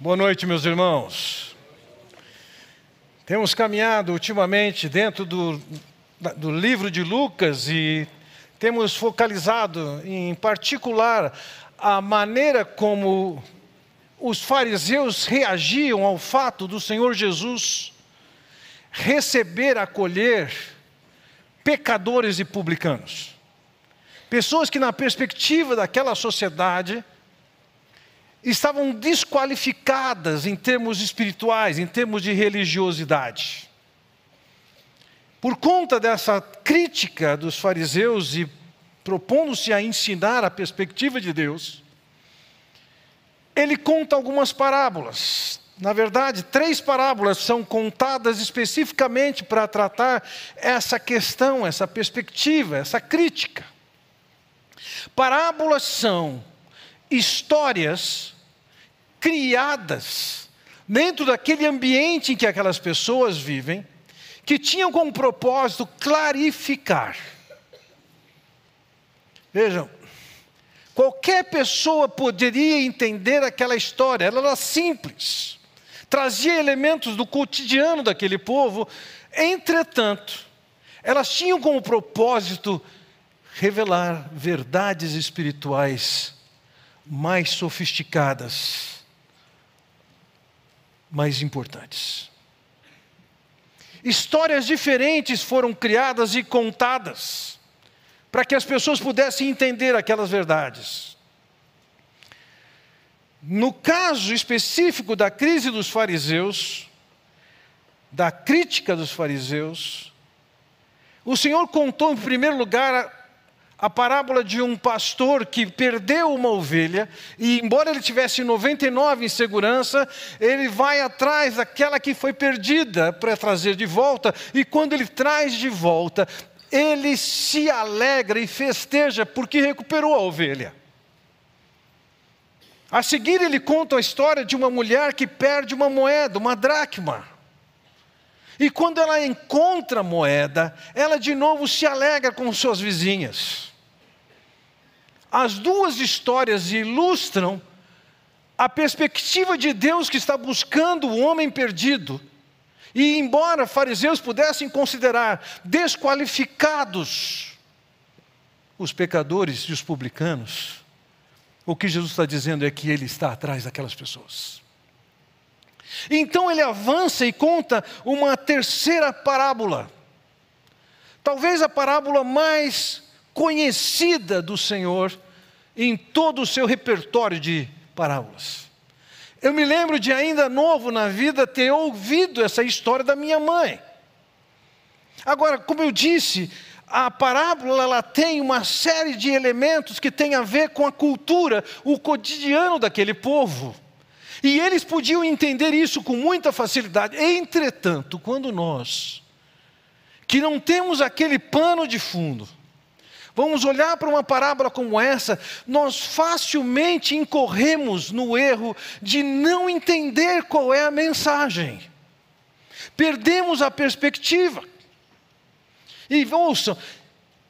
Boa noite, meus irmãos. Temos caminhado ultimamente dentro do, do livro de Lucas e temos focalizado em particular a maneira como os fariseus reagiam ao fato do Senhor Jesus receber, acolher pecadores e publicanos. Pessoas que, na perspectiva daquela sociedade, estavam desqualificadas em termos espirituais, em termos de religiosidade. Por conta dessa crítica dos fariseus e propondo-se a ensinar a perspectiva de Deus, ele conta algumas parábolas. Na verdade, três parábolas são contadas especificamente para tratar essa questão, essa perspectiva, essa crítica. Parábolas são histórias criadas dentro daquele ambiente em que aquelas pessoas vivem, que tinham como propósito clarificar. Vejam, qualquer pessoa poderia entender aquela história, ela era simples, trazia elementos do cotidiano daquele povo, entretanto, elas tinham como propósito revelar verdades espirituais mais sofisticadas mais importantes. Histórias diferentes foram criadas e contadas para que as pessoas pudessem entender aquelas verdades. No caso específico da crise dos fariseus, da crítica dos fariseus, o Senhor contou em primeiro lugar a parábola de um pastor que perdeu uma ovelha e, embora ele tivesse 99 em segurança, ele vai atrás daquela que foi perdida para trazer de volta, e quando ele traz de volta, ele se alegra e festeja porque recuperou a ovelha. A seguir, ele conta a história de uma mulher que perde uma moeda, uma dracma. E quando ela encontra moeda, ela de novo se alegra com suas vizinhas. As duas histórias ilustram a perspectiva de Deus que está buscando o homem perdido. E embora fariseus pudessem considerar desqualificados os pecadores e os publicanos, o que Jesus está dizendo é que ele está atrás daquelas pessoas. Então ele avança e conta uma terceira parábola. Talvez a parábola mais conhecida do Senhor em todo o seu repertório de parábolas. Eu me lembro de ainda novo na vida ter ouvido essa história da minha mãe. Agora, como eu disse, a parábola ela tem uma série de elementos que tem a ver com a cultura, o cotidiano daquele povo. E eles podiam entender isso com muita facilidade. Entretanto, quando nós, que não temos aquele pano de fundo, vamos olhar para uma parábola como essa, nós facilmente incorremos no erro de não entender qual é a mensagem. Perdemos a perspectiva. E ouçam,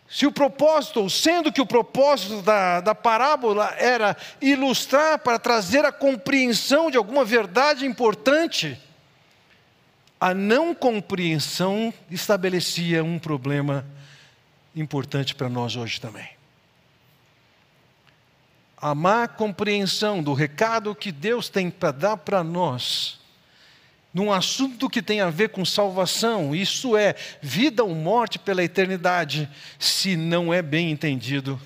se o propósito, sendo que o propósito da, da parábola era ilustrar para trazer a compreensão de alguma verdade importante, a não compreensão estabelecia um problema importante para nós hoje também. A má compreensão do recado que Deus tem para dar para nós, num assunto que tem a ver com salvação, isso é vida ou morte pela eternidade, se não é bem entendido,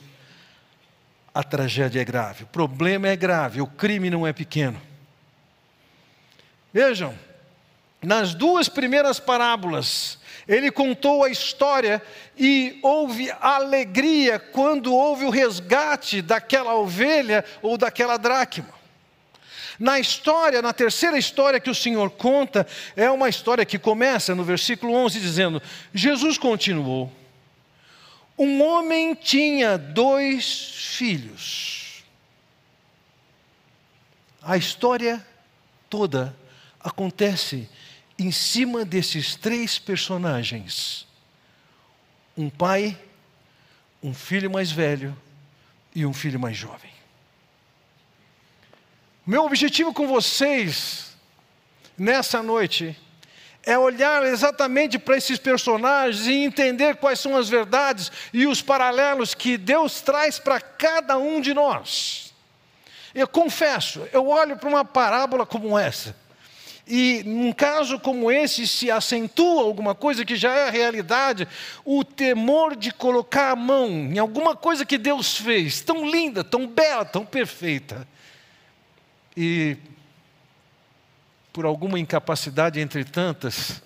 a tragédia é grave, o problema é grave, o crime não é pequeno. Vejam, nas duas primeiras parábolas, ele contou a história e houve alegria quando houve o resgate daquela ovelha ou daquela dracma. Na história, na terceira história que o Senhor conta, é uma história que começa no versículo 11 dizendo: Jesus continuou. Um homem tinha dois filhos. A história toda acontece em cima desses três personagens: um pai, um filho mais velho e um filho mais jovem. Meu objetivo com vocês nessa noite é olhar exatamente para esses personagens e entender quais são as verdades e os paralelos que Deus traz para cada um de nós. Eu confesso, eu olho para uma parábola como essa, e num caso como esse se acentua alguma coisa que já é a realidade, o temor de colocar a mão em alguma coisa que Deus fez, tão linda, tão bela, tão perfeita, e por alguma incapacidade entre tantas,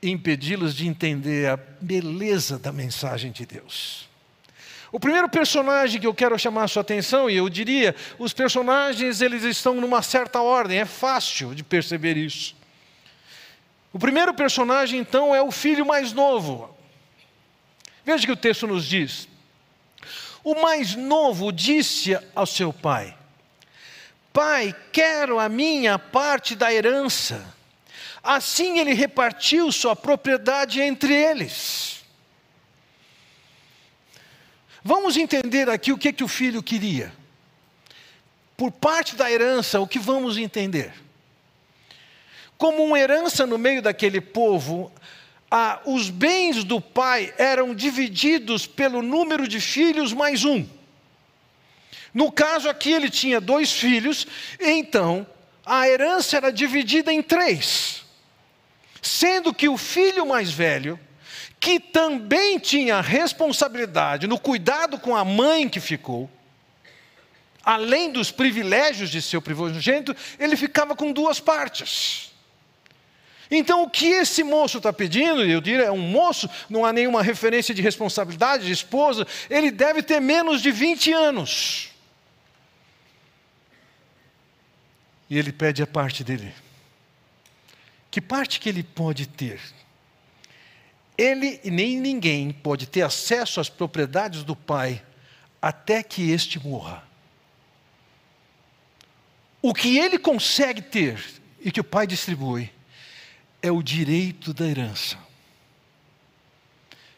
impedi-los de entender a beleza da mensagem de Deus. O primeiro personagem que eu quero chamar a sua atenção, e eu diria, os personagens eles estão numa certa ordem, é fácil de perceber isso. O primeiro personagem então é o filho mais novo. Veja o que o texto nos diz. O mais novo disse ao seu pai: Pai, quero a minha parte da herança. Assim ele repartiu sua propriedade entre eles. Vamos entender aqui o que, que o filho queria. Por parte da herança, o que vamos entender? Como uma herança no meio daquele povo, ah, os bens do pai eram divididos pelo número de filhos mais um. No caso aqui, ele tinha dois filhos, então a herança era dividida em três. Sendo que o filho mais velho, que também tinha responsabilidade no cuidado com a mãe que ficou, além dos privilégios de seu primogênito, ele ficava com duas partes. Então, o que esse moço está pedindo, eu diria, é um moço, não há nenhuma referência de responsabilidade de esposa, ele deve ter menos de 20 anos. E ele pede a parte dele. Que parte que ele pode ter? Ele e nem ninguém pode ter acesso às propriedades do pai até que este morra. O que ele consegue ter e que o pai distribui é o direito da herança.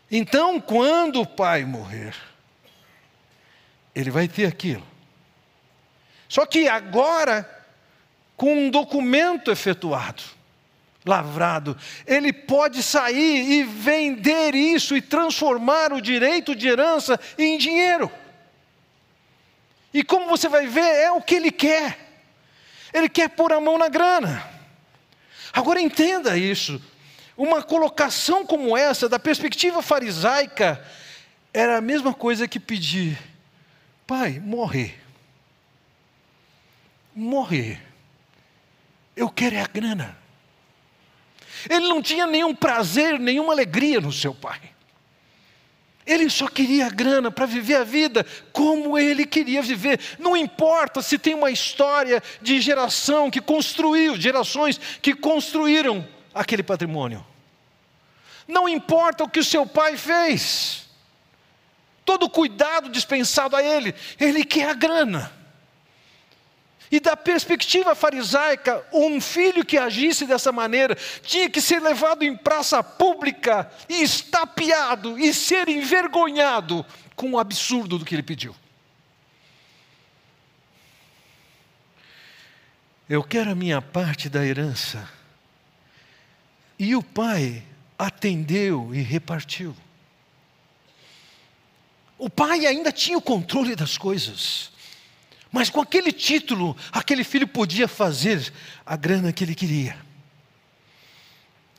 Então, quando o pai morrer, ele vai ter aquilo. Só que agora com um documento efetuado, lavrado, ele pode sair e vender isso e transformar o direito de herança em dinheiro. E como você vai ver, é o que ele quer. Ele quer pôr a mão na grana. Agora entenda isso. Uma colocação como essa, da perspectiva farisaica, era a mesma coisa que pedir: Pai, morrer. Morrer eu quero é a grana. Ele não tinha nenhum prazer, nenhuma alegria no seu pai. Ele só queria a grana para viver a vida como ele queria viver. Não importa se tem uma história de geração que construiu, gerações que construíram aquele patrimônio. Não importa o que o seu pai fez. Todo o cuidado dispensado a ele, ele quer a grana. E da perspectiva farisaica, um filho que agisse dessa maneira tinha que ser levado em praça pública e estapeado e ser envergonhado com o absurdo do que ele pediu. Eu quero a minha parte da herança. E o pai atendeu e repartiu. O pai ainda tinha o controle das coisas. Mas com aquele título, aquele filho podia fazer a grana que ele queria.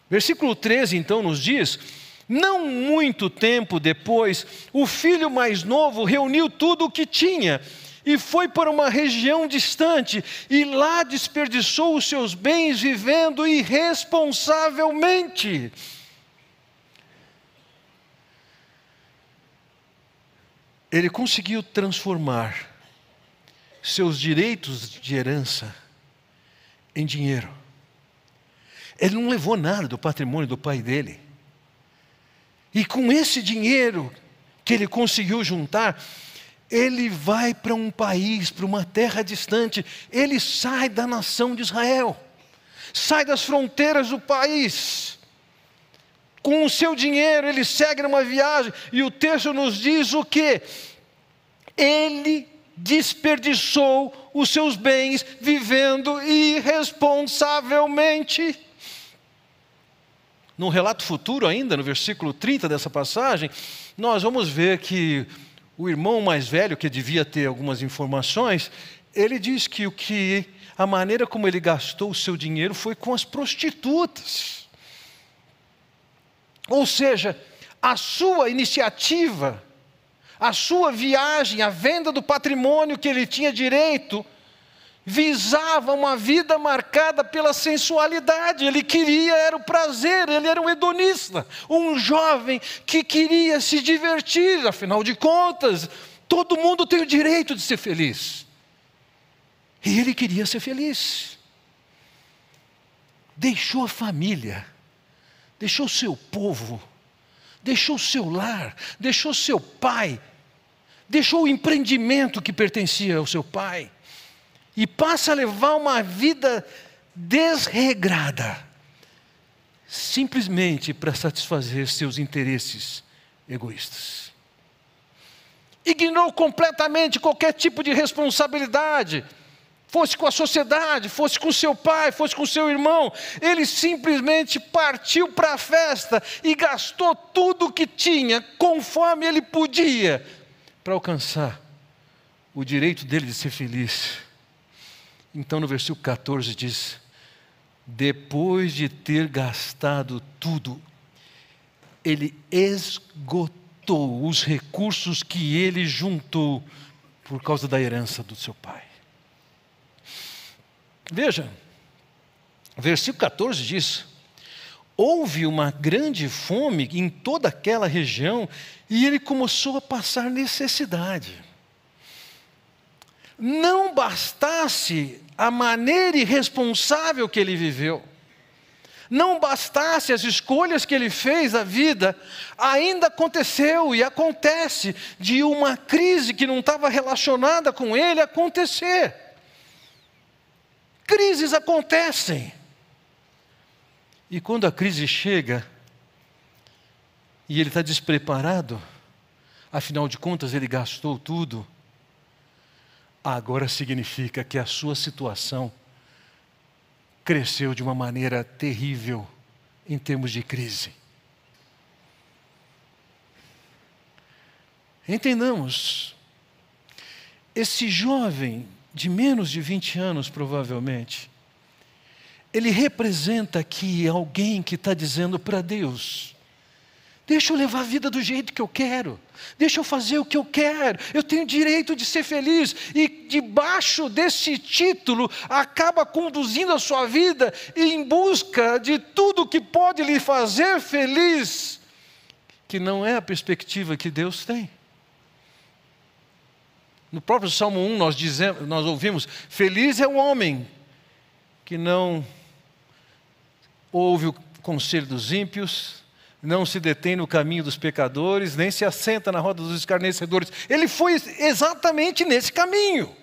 Versículo 13 então nos diz: Não muito tempo depois, o filho mais novo reuniu tudo o que tinha e foi para uma região distante, e lá desperdiçou os seus bens vivendo irresponsavelmente. Ele conseguiu transformar seus direitos de herança em dinheiro. Ele não levou nada do patrimônio do pai dele. E com esse dinheiro que ele conseguiu juntar, ele vai para um país, para uma terra distante, ele sai da nação de Israel, sai das fronteiras do país. Com o seu dinheiro, ele segue numa viagem, e o texto nos diz o que? Ele desperdiçou os seus bens vivendo irresponsavelmente. No relato futuro, ainda, no versículo 30 dessa passagem, nós vamos ver que o irmão mais velho, que devia ter algumas informações, ele diz que o que a maneira como ele gastou o seu dinheiro foi com as prostitutas. Ou seja, a sua iniciativa, a sua viagem, a venda do patrimônio que ele tinha direito, visava uma vida marcada pela sensualidade, ele queria era o prazer, ele era um hedonista, um jovem que queria se divertir, afinal de contas, todo mundo tem o direito de ser feliz. E ele queria ser feliz. Deixou a família, deixou seu povo, deixou seu lar, deixou seu pai, deixou o empreendimento que pertencia ao seu pai e passa a levar uma vida desregrada, simplesmente para satisfazer seus interesses egoístas. Ignorou completamente qualquer tipo de responsabilidade, fosse com a sociedade, fosse com seu pai, fosse com seu irmão, ele simplesmente partiu para a festa e gastou tudo o que tinha, conforme ele podia, para alcançar o direito dele de ser feliz. Então, no versículo 14 diz: Depois de ter gastado tudo, ele esgotou os recursos que ele juntou por causa da herança do seu pai. Veja, versículo 14 diz: Houve uma grande fome em toda aquela região e ele começou a passar necessidade. Não bastasse a maneira irresponsável que ele viveu, não bastasse as escolhas que ele fez na vida, ainda aconteceu e acontece de uma crise que não estava relacionada com ele acontecer. Crises acontecem. E quando a crise chega, e ele está despreparado, afinal de contas ele gastou tudo, agora significa que a sua situação cresceu de uma maneira terrível em termos de crise. Entendamos, esse jovem de menos de 20 anos, provavelmente, ele representa aqui alguém que está dizendo para Deus: Deixa eu levar a vida do jeito que eu quero. Deixa eu fazer o que eu quero. Eu tenho direito de ser feliz. E debaixo desse título, acaba conduzindo a sua vida em busca de tudo que pode lhe fazer feliz, que não é a perspectiva que Deus tem. No próprio Salmo 1 nós, dizemos, nós ouvimos: Feliz é o homem que não ouve o conselho dos ímpios, não se detém no caminho dos pecadores, nem se assenta na roda dos escarnecedores. Ele foi exatamente nesse caminho.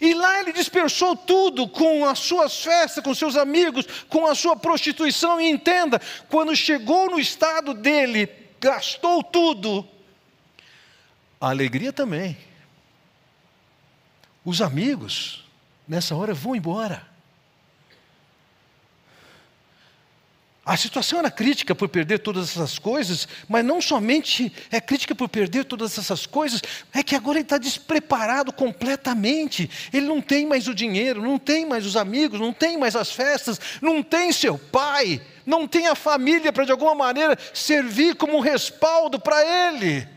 E lá ele dispersou tudo com as suas festas, com seus amigos, com a sua prostituição. E entenda, quando chegou no estado dele, gastou tudo, a alegria também. Os amigos, nessa hora, vão embora. A situação era crítica por perder todas essas coisas, mas não somente é crítica por perder todas essas coisas, é que agora ele está despreparado completamente. Ele não tem mais o dinheiro, não tem mais os amigos, não tem mais as festas, não tem seu pai, não tem a família para de alguma maneira servir como um respaldo para ele.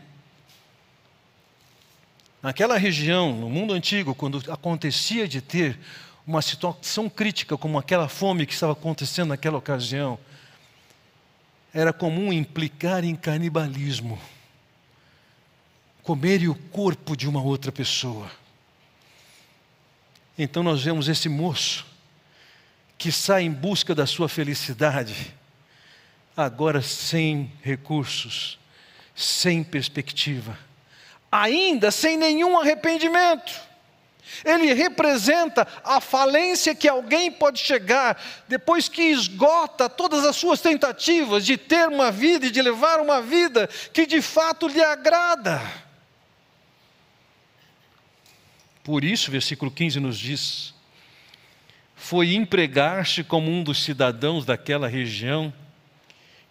Naquela região, no mundo antigo, quando acontecia de ter uma situação crítica como aquela fome que estava acontecendo naquela ocasião, era comum implicar em canibalismo comer o corpo de uma outra pessoa. Então nós vemos esse moço que sai em busca da sua felicidade, agora sem recursos, sem perspectiva, ainda sem nenhum arrependimento. Ele representa a falência que alguém pode chegar depois que esgota todas as suas tentativas de ter uma vida e de levar uma vida que de fato lhe agrada. Por isso, versículo 15 nos diz: Foi empregar-se como um dos cidadãos daquela região,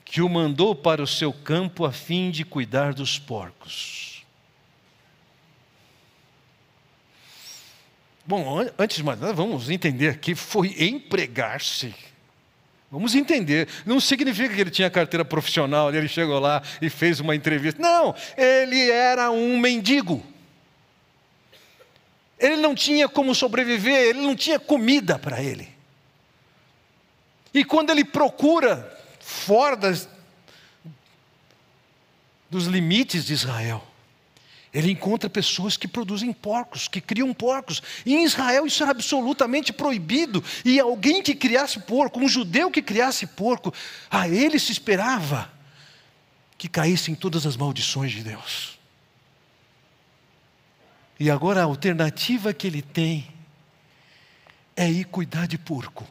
que o mandou para o seu campo a fim de cuidar dos porcos. Bom, antes de mais nada, vamos entender aqui: foi empregar-se. Vamos entender, não significa que ele tinha carteira profissional, ele chegou lá e fez uma entrevista. Não, ele era um mendigo. Ele não tinha como sobreviver, ele não tinha comida para ele. E quando ele procura fora das, dos limites de Israel, ele encontra pessoas que produzem porcos, que criam porcos. E em Israel isso era absolutamente proibido. E alguém que criasse porco, um judeu que criasse porco, a ele se esperava que caíssem todas as maldições de Deus. E agora a alternativa que ele tem é ir cuidar de porco.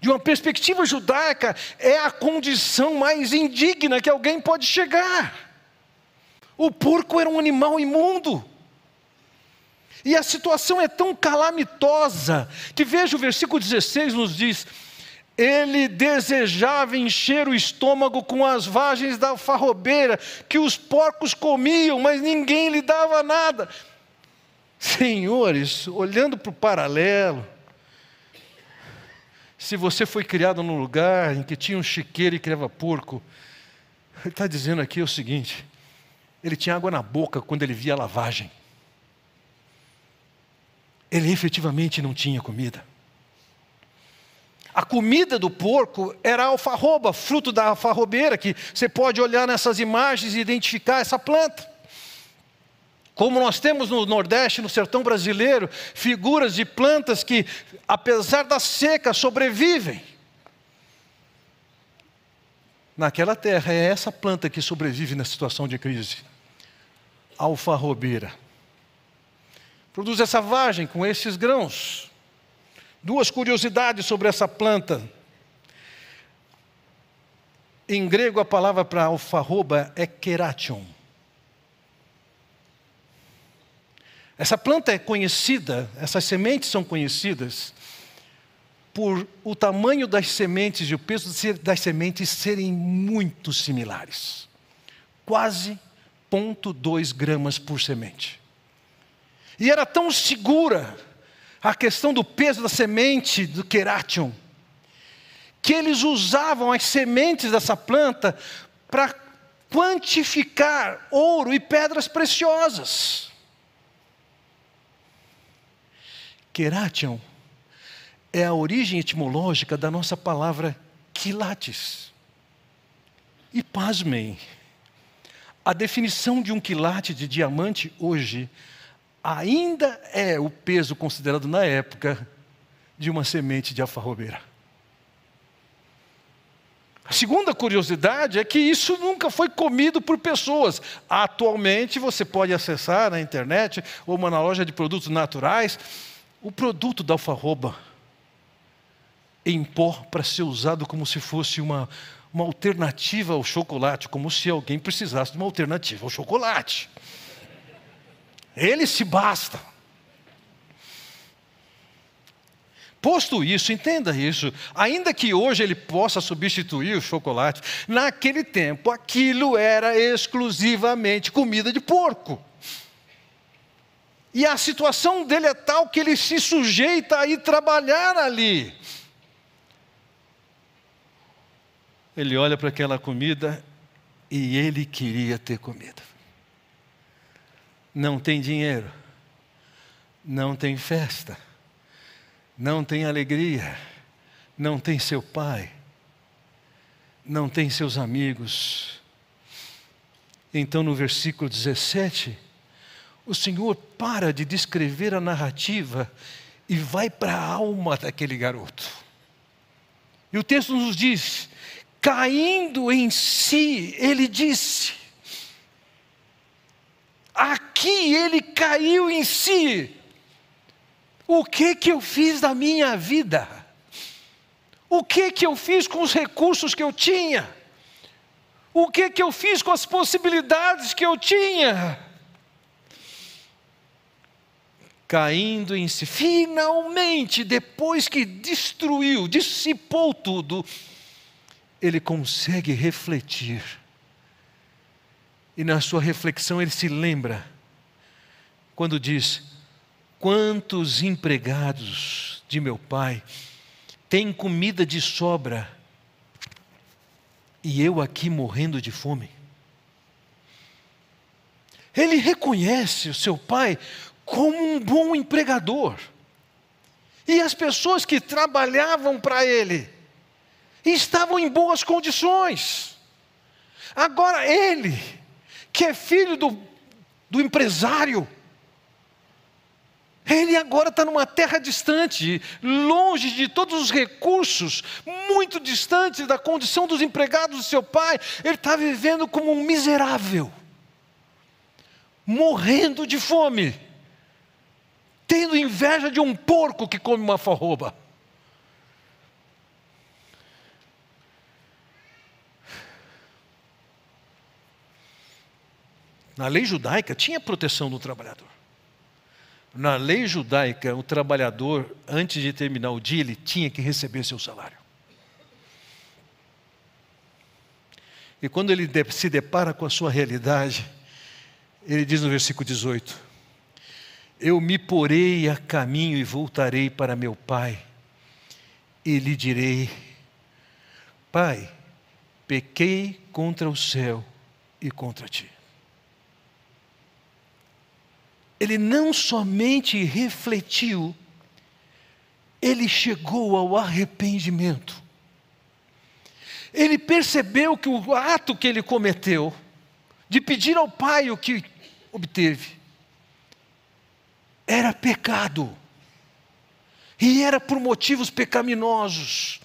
De uma perspectiva judaica, é a condição mais indigna que alguém pode chegar. O porco era um animal imundo. E a situação é tão calamitosa que veja o versículo 16 nos diz: ele desejava encher o estômago com as vagens da farrobeira que os porcos comiam, mas ninguém lhe dava nada. Senhores, olhando para o paralelo, se você foi criado num lugar em que tinha um chiqueiro e criava porco, ele está dizendo aqui o seguinte: ele tinha água na boca quando ele via a lavagem. Ele efetivamente não tinha comida. A comida do porco era alfarroba, fruto da alfarrobeira, que você pode olhar nessas imagens e identificar essa planta. Como nós temos no Nordeste, no sertão brasileiro, figuras de plantas que, apesar da seca, sobrevivem. Naquela terra, é essa planta que sobrevive na situação de crise. Alfarrobeira. Produz essa vagem com esses grãos. Duas curiosidades sobre essa planta. Em grego, a palavra para alfarroba é keration. Essa planta é conhecida, essas sementes são conhecidas por o tamanho das sementes e o peso das sementes serem muito similares. Quase 0,2 gramas por semente. E era tão segura a questão do peso da semente do Keration, que eles usavam as sementes dessa planta para quantificar ouro e pedras preciosas. Keration é a origem etimológica da nossa palavra quilates. E pasmem, a definição de um quilate de diamante hoje ainda é o peso considerado na época de uma semente de alfarrobeira. A segunda curiosidade é que isso nunca foi comido por pessoas. Atualmente você pode acessar na internet ou uma loja de produtos naturais o produto da alfarroba em pó para ser usado como se fosse uma, uma alternativa ao chocolate, como se alguém precisasse de uma alternativa ao chocolate. Ele se basta. Posto isso, entenda isso, ainda que hoje ele possa substituir o chocolate, naquele tempo aquilo era exclusivamente comida de porco. E a situação dele é tal que ele se sujeita a ir trabalhar ali. Ele olha para aquela comida e ele queria ter comida não tem dinheiro, não tem festa, não tem alegria, não tem seu pai, não tem seus amigos. Então, no versículo 17, o Senhor para de descrever a narrativa e vai para a alma daquele garoto. E o texto nos diz: caindo em si, ele disse: Aqui ele caiu em si. O que que eu fiz da minha vida? O que que eu fiz com os recursos que eu tinha? O que que eu fiz com as possibilidades que eu tinha? caindo em si. Finalmente, depois que destruiu, dissipou tudo, ele consegue refletir. E na sua reflexão ele se lembra, quando diz: Quantos empregados de meu pai têm comida de sobra e eu aqui morrendo de fome? Ele reconhece o seu pai como um bom empregador. E as pessoas que trabalhavam para ele estavam em boas condições. Agora ele, que é filho do, do empresário, ele agora está numa terra distante, longe de todos os recursos, muito distante da condição dos empregados do seu pai. Ele está vivendo como um miserável, morrendo de fome tendo inveja de um porco que come uma forroba. Na lei judaica tinha proteção do trabalhador. Na lei judaica, o trabalhador, antes de terminar o dia, ele tinha que receber seu salário. E quando ele se depara com a sua realidade, ele diz no versículo 18: eu me porei a caminho e voltarei para meu pai, e lhe direi: Pai, pequei contra o céu e contra ti. Ele não somente refletiu, ele chegou ao arrependimento. Ele percebeu que o ato que ele cometeu, de pedir ao Pai o que obteve, era pecado. E era por motivos pecaminosos.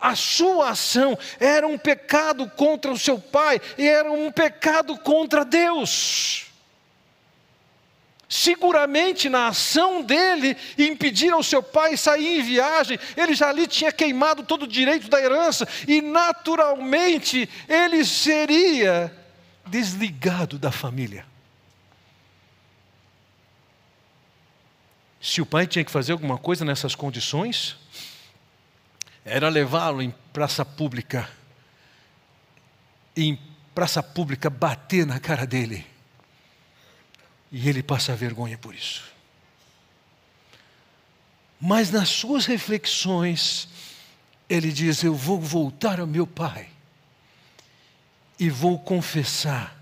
A sua ação era um pecado contra o seu pai e era um pecado contra Deus. Seguramente na ação dele impedir ao seu pai sair em viagem, ele já ali tinha queimado todo o direito da herança e naturalmente ele seria desligado da família. Se o pai tinha que fazer alguma coisa nessas condições, era levá-lo em praça pública, em praça pública bater na cara dele. E ele passa vergonha por isso. Mas nas suas reflexões, ele diz: Eu vou voltar ao meu pai e vou confessar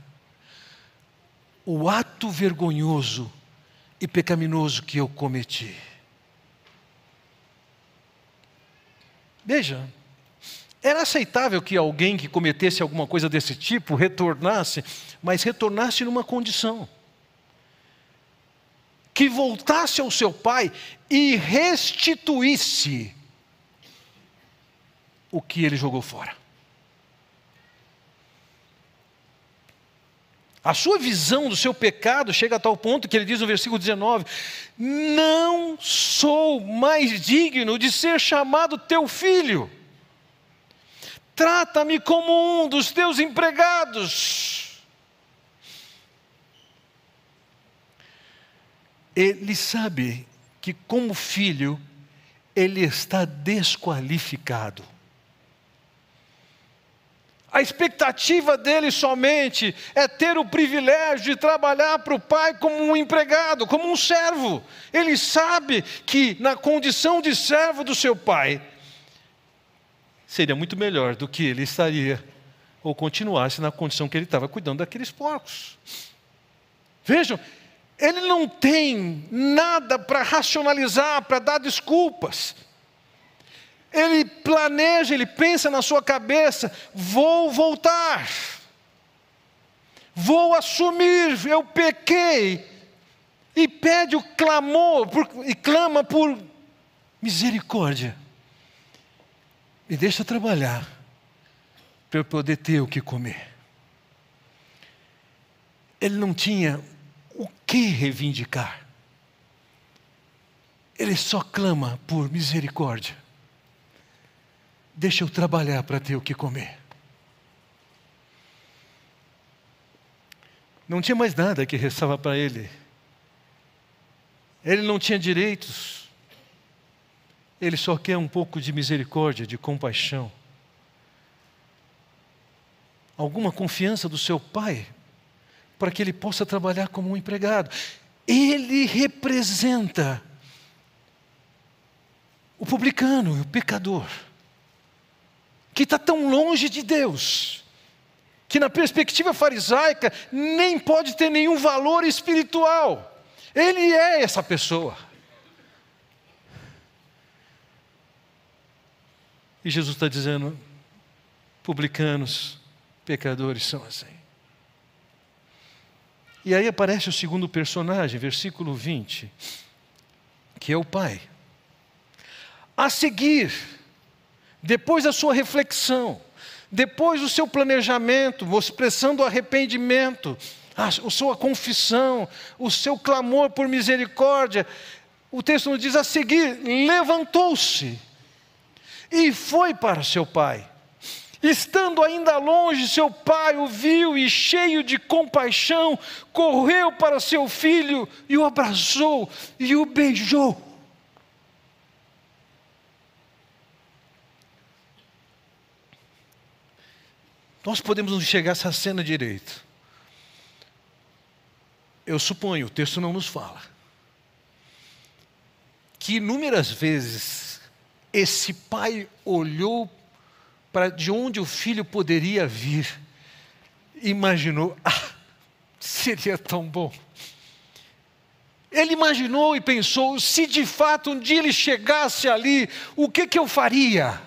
o ato vergonhoso e pecaminoso que eu cometi. Veja, era aceitável que alguém que cometesse alguma coisa desse tipo retornasse, mas retornasse numa condição: que voltasse ao seu pai e restituísse o que ele jogou fora. A sua visão do seu pecado chega a tal ponto que ele diz no versículo 19: Não sou mais digno de ser chamado teu filho. Trata-me como um dos teus empregados. Ele sabe que, como filho, ele está desqualificado. A expectativa dele somente é ter o privilégio de trabalhar para o pai como um empregado, como um servo. Ele sabe que, na condição de servo do seu pai, seria muito melhor do que ele estaria ou continuasse na condição que ele estava cuidando daqueles porcos. Vejam, ele não tem nada para racionalizar, para dar desculpas. Ele planeja, ele pensa na sua cabeça: vou voltar, vou assumir, eu pequei, e pede o clamor, por, e clama por misericórdia. Me deixa trabalhar, para eu poder ter o que comer. Ele não tinha o que reivindicar, ele só clama por misericórdia deixa eu trabalhar para ter o que comer. Não tinha mais nada que restava para ele. ele não tinha direitos, ele só quer um pouco de misericórdia, de compaixão. Alguma confiança do seu pai, para que ele possa trabalhar como um empregado. Ele representa o publicano, o pecador, que está tão longe de Deus, que na perspectiva farisaica nem pode ter nenhum valor espiritual. Ele é essa pessoa. E Jesus está dizendo: publicanos, pecadores são assim. E aí aparece o segundo personagem, versículo 20, que é o pai. A seguir, depois da sua reflexão, depois do seu planejamento, expressando arrependimento, a sua confissão, o seu clamor por misericórdia, o texto nos diz a seguir: levantou-se e foi para seu pai. Estando ainda longe, seu pai o viu e, cheio de compaixão, correu para seu filho e o abraçou e o beijou. Nós podemos não enxergar essa cena direito. Eu suponho, o texto não nos fala, que inúmeras vezes esse pai olhou para de onde o filho poderia vir, imaginou, ah, seria tão bom. Ele imaginou e pensou: se de fato um dia ele chegasse ali, o que, que eu faria?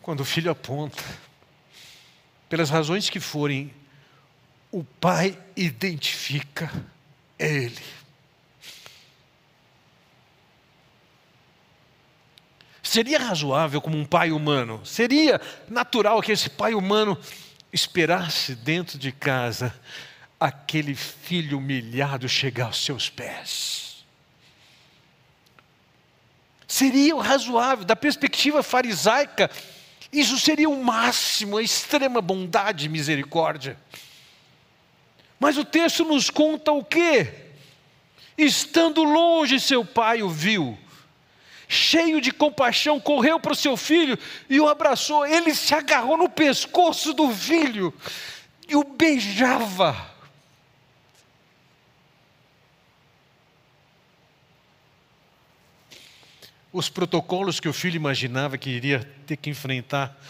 Quando o filho aponta, pelas razões que forem, o pai identifica ele. Seria razoável como um pai humano, seria natural que esse pai humano esperasse dentro de casa aquele filho humilhado chegar aos seus pés. Seria razoável, da perspectiva farisaica, isso seria o máximo, a extrema bondade e misericórdia. Mas o texto nos conta o quê? Estando longe, seu pai o viu, cheio de compaixão, correu para o seu filho e o abraçou. Ele se agarrou no pescoço do filho e o beijava. Os protocolos que o filho imaginava que iria ter que enfrentar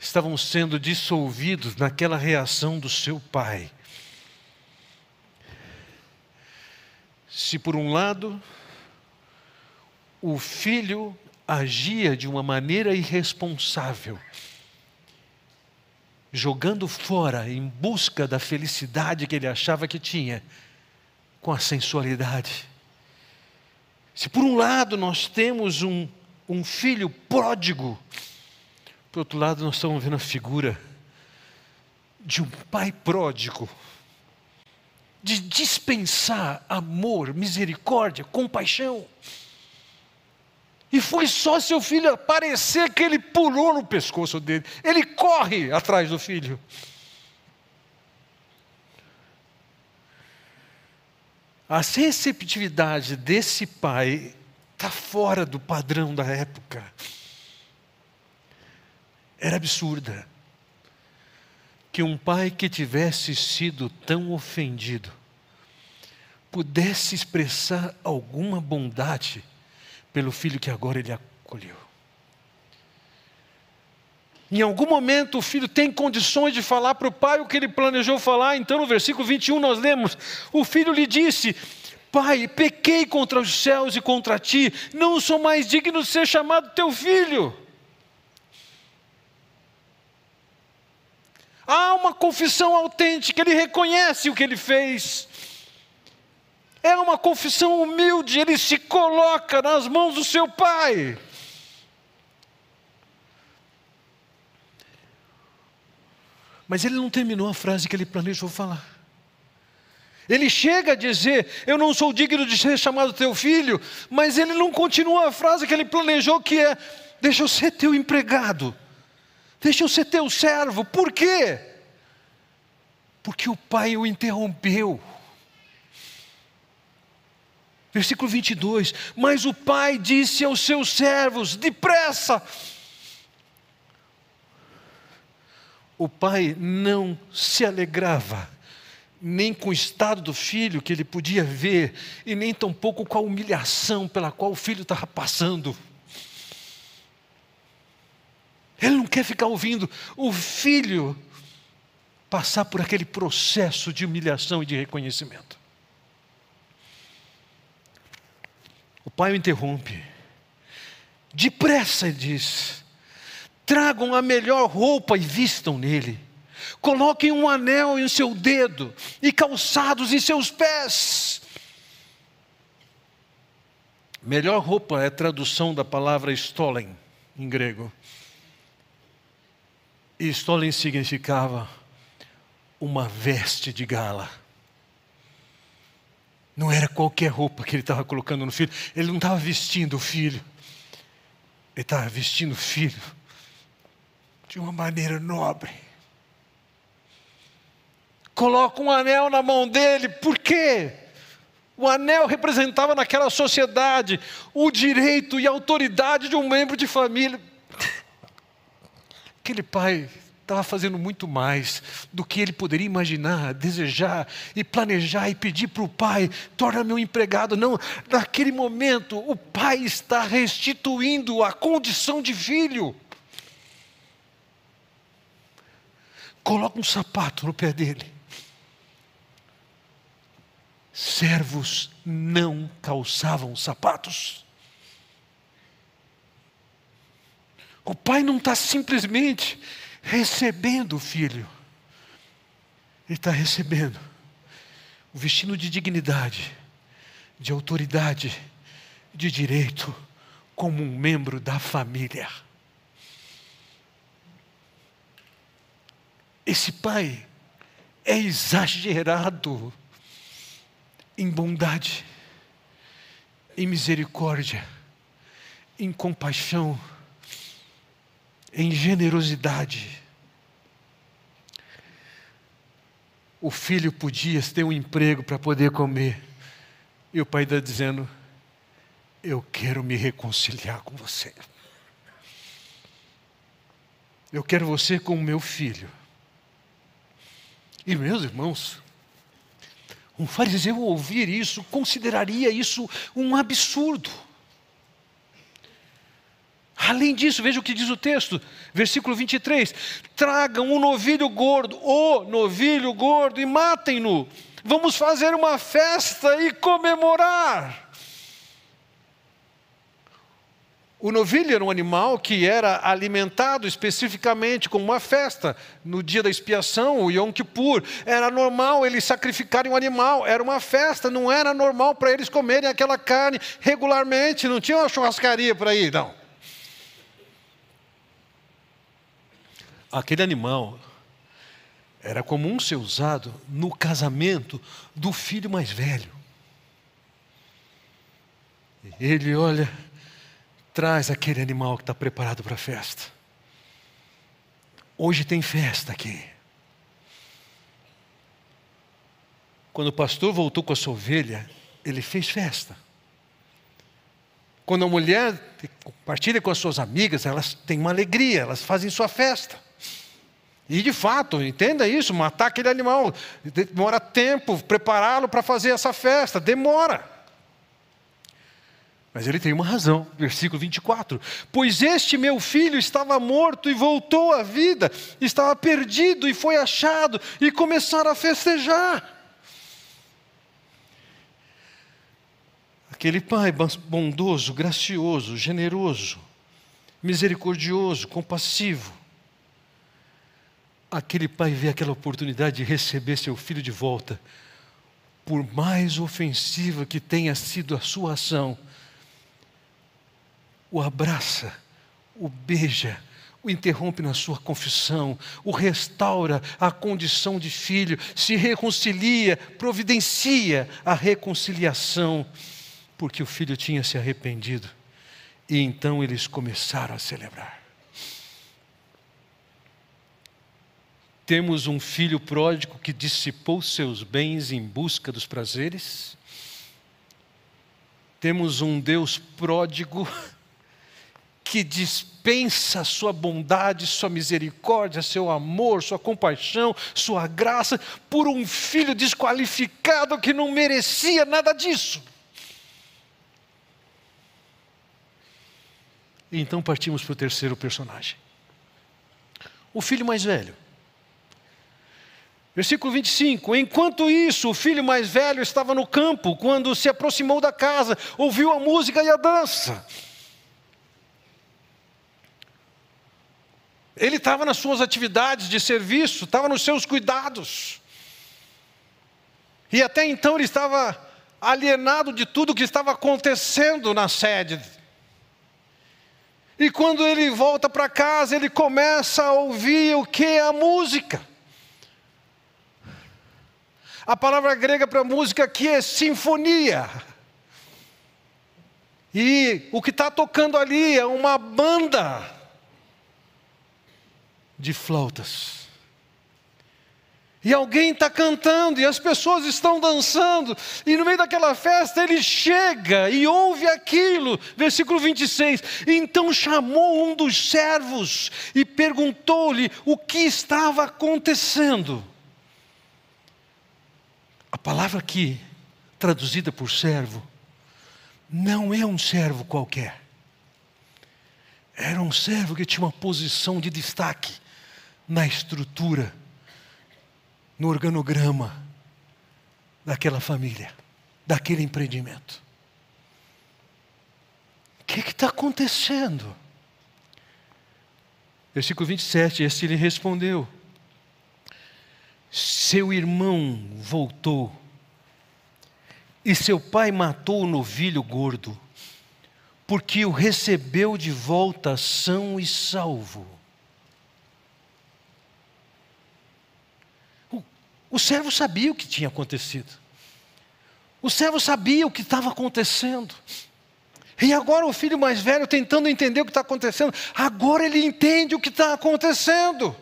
estavam sendo dissolvidos naquela reação do seu pai. Se por um lado o filho agia de uma maneira irresponsável, jogando fora em busca da felicidade que ele achava que tinha, com a sensualidade. Se por um lado nós temos um, um filho pródigo, por outro lado nós estamos vendo a figura de um pai pródigo, de dispensar amor, misericórdia, compaixão. Foi só seu filho aparecer que ele pulou no pescoço dele. Ele corre atrás do filho. A receptividade desse pai está fora do padrão da época. Era absurda. Que um pai que tivesse sido tão ofendido pudesse expressar alguma bondade pelo filho que agora ele acolheu. Em algum momento o filho tem condições de falar para o pai o que ele planejou falar, então no versículo 21 nós lemos: O filho lhe disse: Pai, pequei contra os céus e contra ti, não sou mais digno de ser chamado teu filho. Há uma confissão autêntica, ele reconhece o que ele fez. É uma confissão humilde, ele se coloca nas mãos do seu pai. Mas ele não terminou a frase que ele planejou falar. Ele chega a dizer: Eu não sou digno de ser chamado teu filho, mas ele não continua a frase que ele planejou, que é: Deixa eu ser teu empregado, deixa eu ser teu servo. Por quê? porque o pai o interrompeu. Versículo 22: Mas o pai disse aos seus servos: depressa. O pai não se alegrava nem com o estado do filho que ele podia ver, e nem tampouco com a humilhação pela qual o filho estava passando. Ele não quer ficar ouvindo o filho passar por aquele processo de humilhação e de reconhecimento. O pai o interrompe. Depressa, ele diz: tragam a melhor roupa e vistam nele. Coloquem um anel em seu dedo e calçados em seus pés. Melhor roupa é tradução da palavra stolen em grego. E stolen significava uma veste de gala. Não era qualquer roupa que ele estava colocando no filho. Ele não estava vestindo o filho. Ele estava vestindo o filho de uma maneira nobre. Coloca um anel na mão dele, por quê? O anel representava naquela sociedade o direito e a autoridade de um membro de família. Aquele pai estava fazendo muito mais do que ele poderia imaginar, desejar e planejar e pedir para o pai: torna-me um empregado. Não, naquele momento, o pai está restituindo a condição de filho. Coloca um sapato no pé dele. Servos não calçavam sapatos. O pai não está simplesmente recebendo o filho, ele está recebendo o vestido de dignidade, de autoridade, de direito, como um membro da família. Esse pai é exagerado em bondade, em misericórdia, em compaixão, em generosidade. O filho podia ter um emprego para poder comer, e o pai está dizendo: Eu quero me reconciliar com você. Eu quero você como meu filho. E meus irmãos, um fariseu ouvir isso consideraria isso um absurdo. Além disso, veja o que diz o texto, versículo 23: tragam um novilho gordo, o novilho gordo, e matem-no. Vamos fazer uma festa e comemorar. O novilho era um animal que era alimentado especificamente com uma festa. No dia da expiação, o Yom Kippur, era normal eles sacrificarem um animal, era uma festa, não era normal para eles comerem aquela carne regularmente, não tinha uma churrascaria para ir, não. Aquele animal era comum ser usado no casamento do filho mais velho. Ele olha Traz aquele animal que está preparado para a festa. Hoje tem festa aqui. Quando o pastor voltou com a sua ovelha, ele fez festa. Quando a mulher compartilha com as suas amigas, elas têm uma alegria, elas fazem sua festa. E de fato, entenda isso: matar aquele animal demora tempo, prepará-lo para fazer essa festa, demora. Mas ele tem uma razão, versículo 24: Pois este meu filho estava morto e voltou à vida, estava perdido e foi achado, e começaram a festejar. Aquele pai bondoso, gracioso, generoso, misericordioso, compassivo. Aquele pai vê aquela oportunidade de receber seu filho de volta, por mais ofensiva que tenha sido a sua ação o abraça, o beija, o interrompe na sua confissão, o restaura à condição de filho, se reconcilia, providencia a reconciliação, porque o filho tinha se arrependido. E então eles começaram a celebrar. Temos um filho pródigo que dissipou seus bens em busca dos prazeres. Temos um Deus pródigo que dispensa sua bondade, sua misericórdia, seu amor, sua compaixão, sua graça, por um filho desqualificado que não merecia nada disso. Então partimos para o terceiro personagem. O filho mais velho. Versículo 25: Enquanto isso, o filho mais velho estava no campo, quando se aproximou da casa, ouviu a música e a dança. Ele estava nas suas atividades de serviço, estava nos seus cuidados. E até então ele estava alienado de tudo o que estava acontecendo na sede. E quando ele volta para casa, ele começa a ouvir o que? A música. A palavra grega para música aqui é sinfonia. E o que está tocando ali é uma banda de flautas. E alguém está cantando, e as pessoas estão dançando, e no meio daquela festa ele chega e ouve aquilo, versículo 26. Então chamou um dos servos e perguntou-lhe o que estava acontecendo. Palavra aqui, traduzida por servo, não é um servo qualquer. Era um servo que tinha uma posição de destaque na estrutura, no organograma daquela família, daquele empreendimento. O que está acontecendo? Versículo 27, este lhe respondeu: Seu irmão voltou, e seu pai matou o novilho gordo, porque o recebeu de volta são e salvo. O servo sabia o que tinha acontecido. O servo sabia o que estava acontecendo. E agora o filho mais velho tentando entender o que está acontecendo, agora ele entende o que está acontecendo.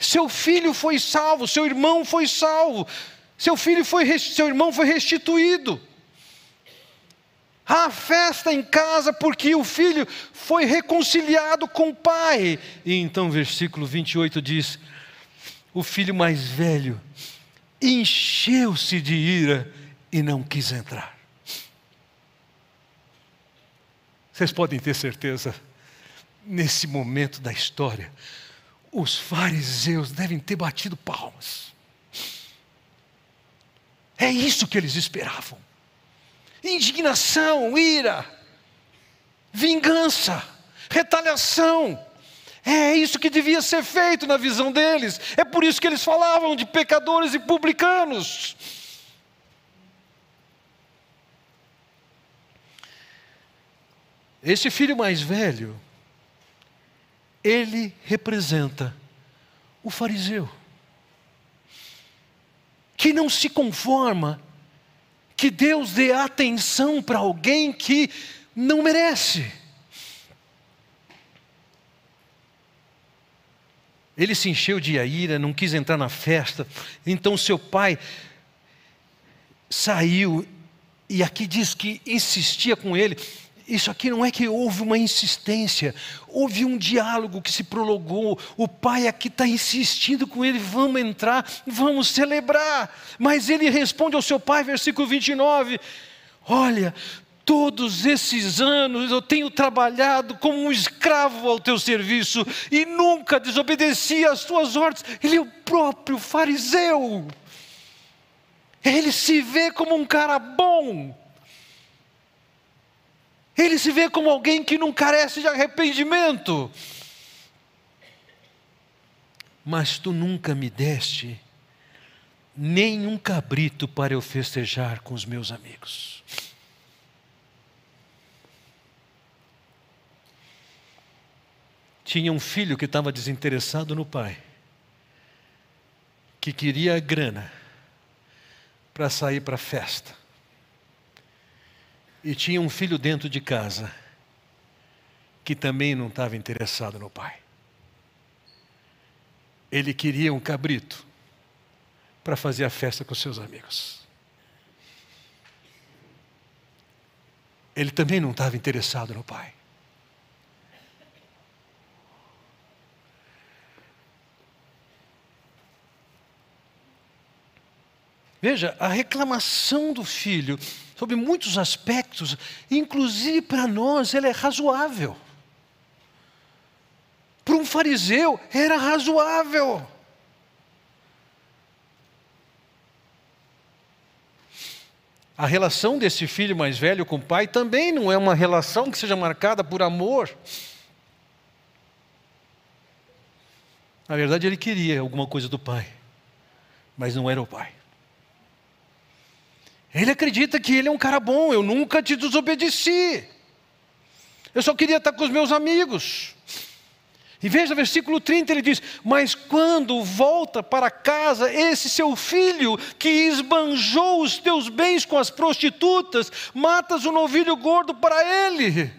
Seu filho foi salvo, seu irmão foi salvo, seu filho foi, seu irmão foi restituído. Há festa em casa porque o filho foi reconciliado com o pai. E então, versículo 28 diz: o filho mais velho encheu-se de ira e não quis entrar. Vocês podem ter certeza, nesse momento da história, os fariseus devem ter batido palmas. É isso que eles esperavam: indignação, ira, vingança, retaliação. É isso que devia ser feito na visão deles. É por isso que eles falavam de pecadores e publicanos. Esse filho mais velho, ele representa o fariseu, que não se conforma que Deus dê atenção para alguém que não merece. Ele se encheu de ira, não quis entrar na festa. Então seu pai saiu e aqui diz que insistia com ele. Isso aqui não é que houve uma insistência, houve um diálogo que se prolongou. O pai aqui está insistindo com ele: vamos entrar, vamos celebrar. Mas ele responde ao seu pai, versículo 29. Olha, Todos esses anos eu tenho trabalhado como um escravo ao teu serviço e nunca desobedeci às tuas ordens. Ele é o próprio fariseu. Ele se vê como um cara bom. Ele se vê como alguém que não carece de arrependimento. Mas tu nunca me deste nem um cabrito para eu festejar com os meus amigos. tinha um filho que estava desinteressado no pai, que queria grana para sair para a festa. E tinha um filho dentro de casa que também não estava interessado no pai. Ele queria um cabrito para fazer a festa com seus amigos. Ele também não estava interessado no pai. Veja, a reclamação do filho, sobre muitos aspectos, inclusive para nós, ela é razoável. Para um fariseu, era razoável. A relação desse filho mais velho com o pai também não é uma relação que seja marcada por amor. Na verdade, ele queria alguma coisa do pai, mas não era o pai. Ele acredita que ele é um cara bom, eu nunca te desobedeci. Eu só queria estar com os meus amigos. E veja, versículo 30 ele diz: Mas quando volta para casa esse seu filho que esbanjou os teus bens com as prostitutas, matas um novilho gordo para ele.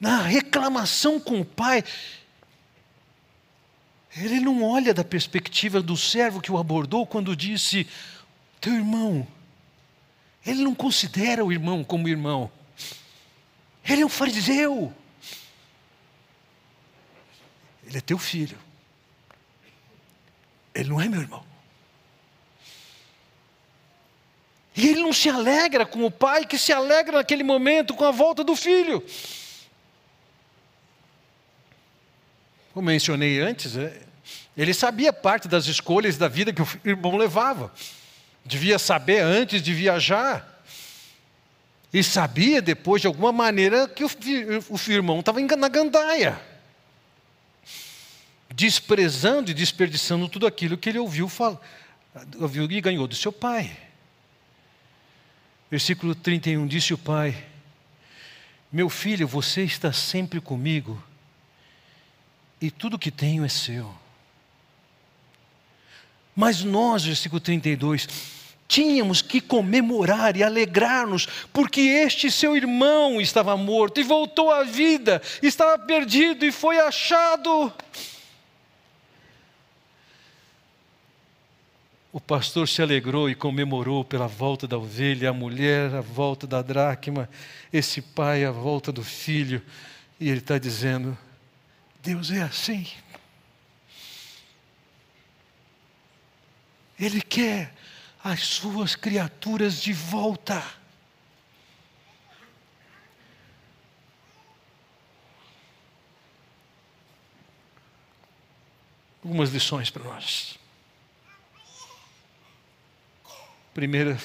Na reclamação com o pai, ele não olha da perspectiva do servo que o abordou quando disse: Teu irmão. Ele não considera o irmão como irmão. Ele é um fariseu. Ele é teu filho. Ele não é meu irmão. E ele não se alegra com o pai que se alegra naquele momento com a volta do filho. Como mencionei antes, é, ele sabia parte das escolhas da vida que o irmão levava. Devia saber antes de viajar. E sabia depois, de alguma maneira, que o, o irmão estava na gandaia. Desprezando e desperdiçando tudo aquilo que ele ouviu, ouviu e ganhou do seu pai. Versículo 31: Disse o pai: Meu filho, você está sempre comigo, e tudo que tenho é seu. Mas nós, versículo 32, tínhamos que comemorar e alegrar-nos, porque este seu irmão estava morto e voltou à vida, estava perdido e foi achado. O pastor se alegrou e comemorou pela volta da ovelha, a mulher a volta da dracma, esse pai a volta do filho, e ele está dizendo: Deus é assim. Ele quer as suas criaturas de volta. Algumas lições para nós. Primeira,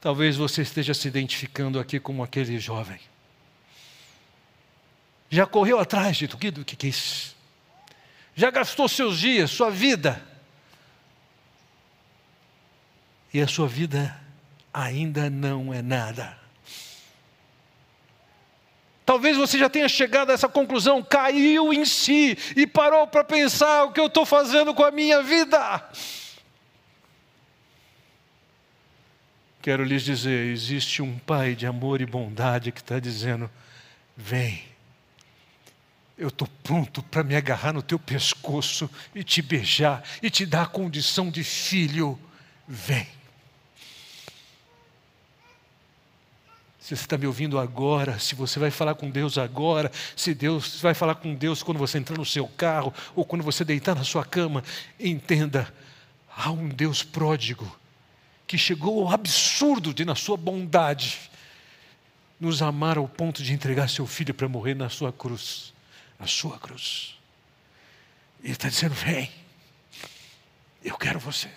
talvez você esteja se identificando aqui como aquele jovem. Já correu atrás de tudo que quis já gastou seus dias, sua vida, e a sua vida ainda não é nada. Talvez você já tenha chegado a essa conclusão, caiu em si e parou para pensar o que eu estou fazendo com a minha vida. Quero lhes dizer: existe um Pai de amor e bondade que está dizendo: vem eu estou pronto para me agarrar no teu pescoço e te beijar e te dar a condição de filho. Vem. Se você está me ouvindo agora, se você vai falar com Deus agora, se Deus vai falar com Deus quando você entrar no seu carro ou quando você deitar na sua cama, entenda, há um Deus pródigo que chegou ao absurdo de, na sua bondade, nos amar ao ponto de entregar seu filho para morrer na sua cruz a sua cruz. E Ele está dizendo: vem, eu quero você.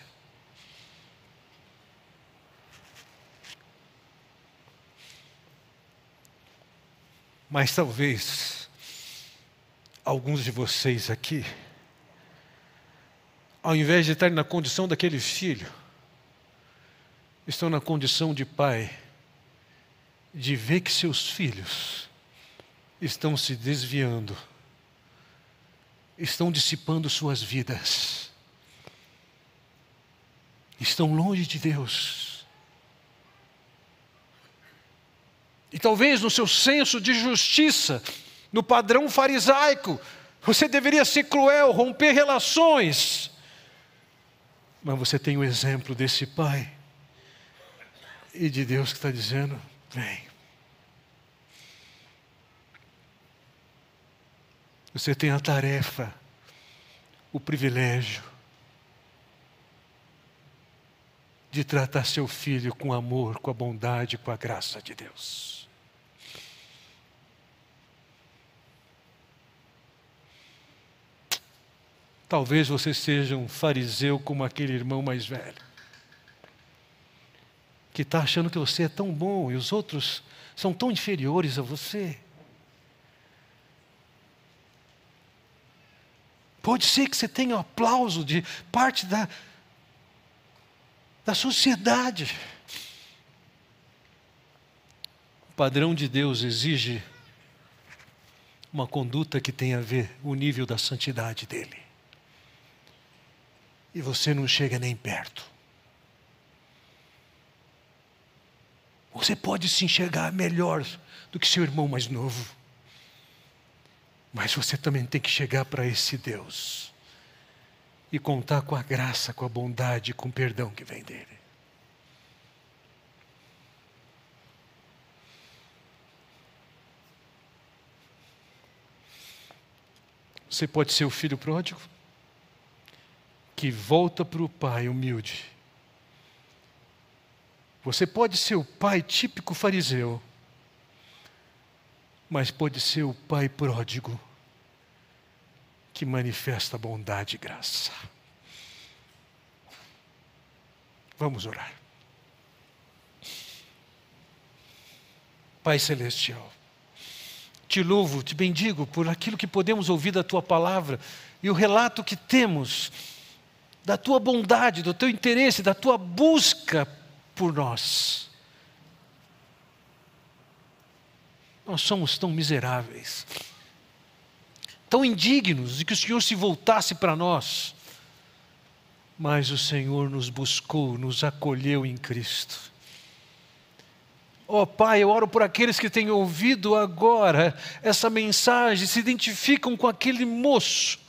Mas talvez alguns de vocês aqui, ao invés de estar na condição daquele filho, estão na condição de pai, de ver que seus filhos estão se desviando estão dissipando suas vidas, estão longe de Deus. E talvez no seu senso de justiça, no padrão farisaico. Você deveria ser cruel, romper relações. Mas você tem o exemplo desse pai e de Deus que está dizendo: vem. Você tem a tarefa, o privilégio de tratar seu filho com amor, com a bondade, com a graça de Deus. Talvez você seja um fariseu como aquele irmão mais velho, que está achando que você é tão bom e os outros são tão inferiores a você. Pode ser que você tenha aplauso de parte da, da sociedade. O padrão de Deus exige uma conduta que tenha a ver o nível da santidade dele e você não chega nem perto. Você pode se enxergar melhor do que seu irmão mais novo. Mas você também tem que chegar para esse Deus e contar com a graça, com a bondade, com o perdão que vem dele. Você pode ser o filho pródigo? que volta para o pai humilde. Você pode ser o pai típico fariseu, mas pode ser o pai pródigo que manifesta bondade e graça. Vamos orar. Pai Celestial, te louvo, te bendigo por aquilo que podemos ouvir da tua palavra e o relato que temos da tua bondade, do teu interesse, da tua busca por nós. Nós somos tão miseráveis, tão indignos de que o Senhor se voltasse para nós, mas o Senhor nos buscou, nos acolheu em Cristo. Ó oh, Pai, eu oro por aqueles que têm ouvido agora essa mensagem, se identificam com aquele moço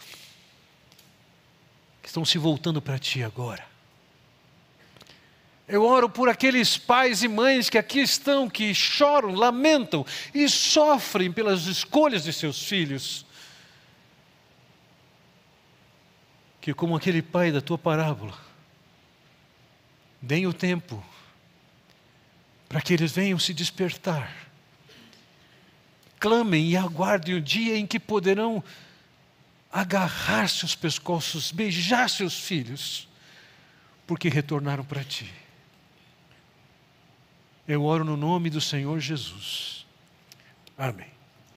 estão se voltando para Ti agora. Eu oro por aqueles pais e mães que aqui estão, que choram, lamentam e sofrem pelas escolhas de seus filhos. Que, como aquele pai da tua parábola, deem o tempo para que eles venham se despertar. Clamem e aguardem o dia em que poderão agarrar seus pescoços, beijar seus filhos, porque retornaram para ti. Eu oro no nome do Senhor Jesus. Amém.